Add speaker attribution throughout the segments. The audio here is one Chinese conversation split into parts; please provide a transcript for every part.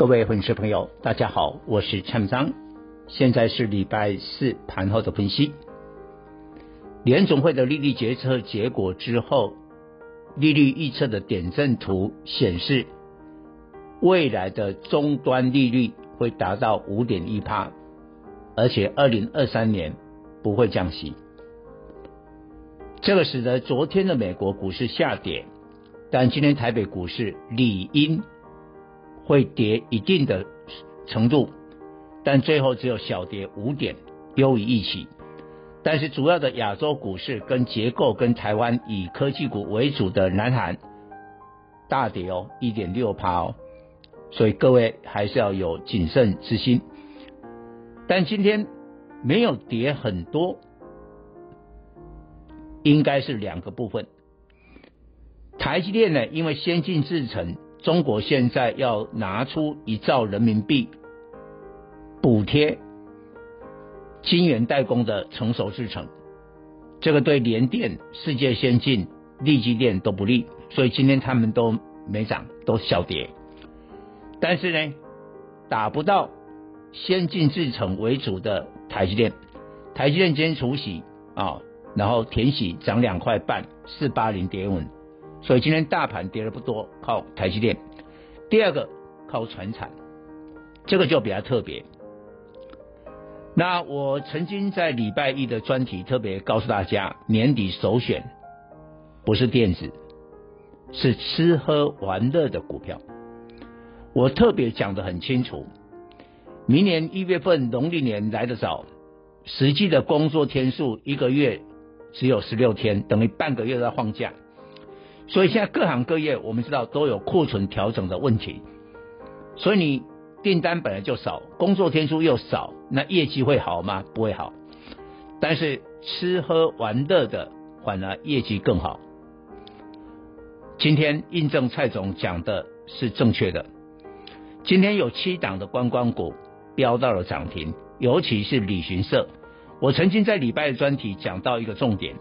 Speaker 1: 各位粉丝朋友，大家好，我是蔡明彰，现在是礼拜四盘后的分析。联总会的利率决策结果之后，利率预测的点阵图显示，未来的终端利率会达到五点一趴，而且二零二三年不会降息。这个使得昨天的美国股市下跌，但今天台北股市理应。会跌一定的程度，但最后只有小跌五点，优于预期。但是主要的亚洲股市跟结构跟台湾以科技股为主的南韩大跌哦，一点六趴哦，所以各位还是要有谨慎之心。但今天没有跌很多，应该是两个部分。台积电呢，因为先进制程。中国现在要拿出一兆人民币补贴晶圆代工的成熟制程，这个对联电、世界先进、力积电都不利，所以今天他们都没涨，都小跌。但是呢，打不到先进制程为主的台积电，台积电今天除息啊，然后填息涨两块半，四八零跌稳。所以今天大盘跌的不多，靠台积电。第二个靠传产，这个就比较特别。那我曾经在礼拜一的专题特别告诉大家，年底首选不是电子，是吃喝玩乐的股票。我特别讲得很清楚，明年一月份农历年来得早，实际的工作天数一个月只有十六天，等于半个月在放假。所以现在各行各业，我们知道都有库存调整的问题，所以你订单本来就少，工作天数又少，那业绩会好吗？不会好。但是吃喝玩乐的反而业绩更好。今天印证蔡总讲的是正确的。今天有七档的观光股飙到了涨停，尤其是旅行社。我曾经在礼拜的专题讲到一个重点，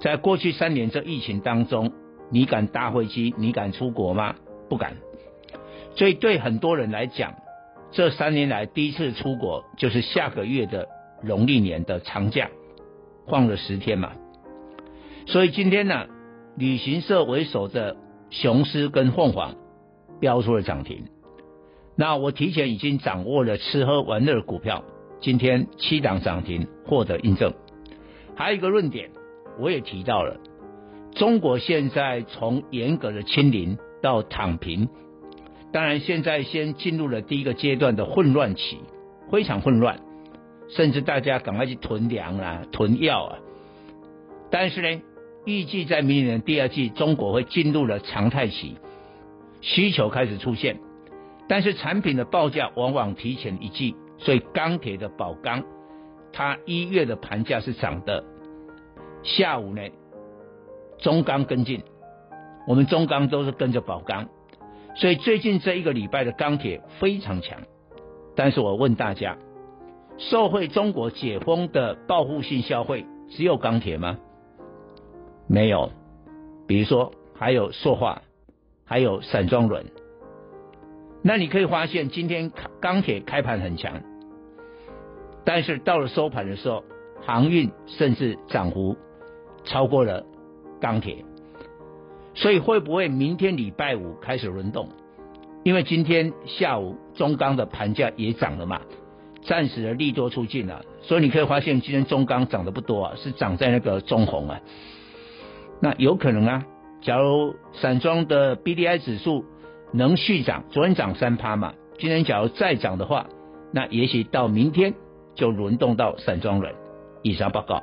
Speaker 1: 在过去三年这疫情当中。你敢搭飞机？你敢出国吗？不敢。所以对很多人来讲，这三年来第一次出国就是下个月的农历年的长假，放了十天嘛。所以今天呢，旅行社为首的雄狮跟凤凰飙出了涨停。那我提前已经掌握了吃喝玩乐的股票，今天七档涨停获得印证。还有一个论点，我也提到了。中国现在从严格的清零到躺平，当然现在先进入了第一个阶段的混乱期，非常混乱，甚至大家赶快去囤粮啊、囤药啊。但是呢，预计在明年第二季，中国会进入了常态期，需求开始出现，但是产品的报价往往提前一季，所以钢铁的宝钢，它一月的盘价是涨的，下午呢。中钢跟进，我们中钢都是跟着宝钢，所以最近这一个礼拜的钢铁非常强。但是我问大家，受惠中国解封的报复性消费，只有钢铁吗？没有，比如说还有塑化，还有散装轮。那你可以发现，今天钢铁开盘很强，但是到了收盘的时候，航运甚至涨幅超过了。钢铁，所以会不会明天礼拜五开始轮动？因为今天下午中钢的盘价也涨了嘛，暂时的利多出尽了，所以你可以发现今天中钢涨得不多啊，是涨在那个中红啊。那有可能啊，假如散装的 BDI 指数能续涨，昨天涨三趴嘛，今天假如再涨的话，那也许到明天就轮动到散装轮。以上报告。